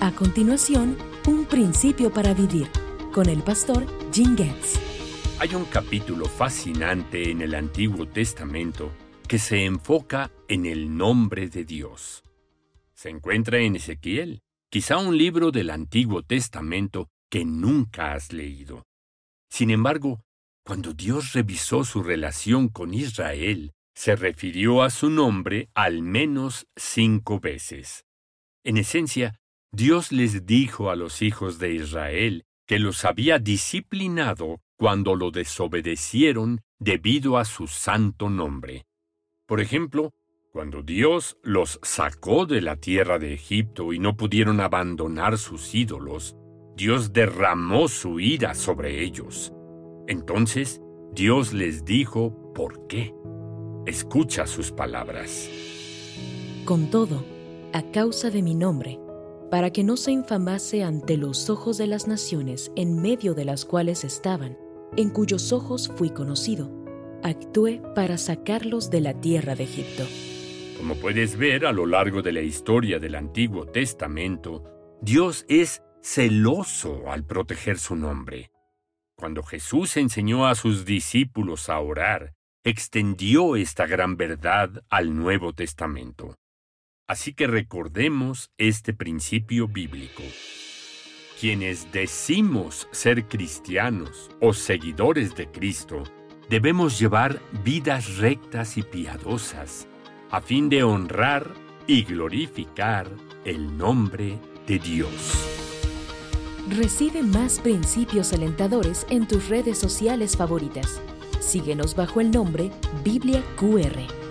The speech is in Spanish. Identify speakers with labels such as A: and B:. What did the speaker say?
A: A continuación, un principio para vivir con el pastor Jim Getz.
B: Hay un capítulo fascinante en el Antiguo Testamento que se enfoca en el nombre de Dios. Se encuentra en Ezequiel, quizá un libro del Antiguo Testamento que nunca has leído. Sin embargo, cuando Dios revisó su relación con Israel, se refirió a su nombre al menos cinco veces. En esencia, Dios les dijo a los hijos de Israel que los había disciplinado cuando lo desobedecieron debido a su santo nombre. Por ejemplo, cuando Dios los sacó de la tierra de Egipto y no pudieron abandonar sus ídolos, Dios derramó su ira sobre ellos. Entonces, Dios les dijo por qué. Escucha sus palabras.
A: Con todo, a causa de mi nombre, para que no se infamase ante los ojos de las naciones en medio de las cuales estaban, en cuyos ojos fui conocido, actué para sacarlos de la tierra de Egipto.
B: Como puedes ver a lo largo de la historia del Antiguo Testamento, Dios es celoso al proteger su nombre. Cuando Jesús enseñó a sus discípulos a orar, extendió esta gran verdad al Nuevo Testamento. Así que recordemos este principio bíblico. Quienes decimos ser cristianos o seguidores de Cristo, debemos llevar vidas rectas y piadosas a fin de honrar y glorificar el nombre de Dios.
A: Recibe más principios alentadores en tus redes sociales favoritas. Síguenos bajo el nombre Biblia QR.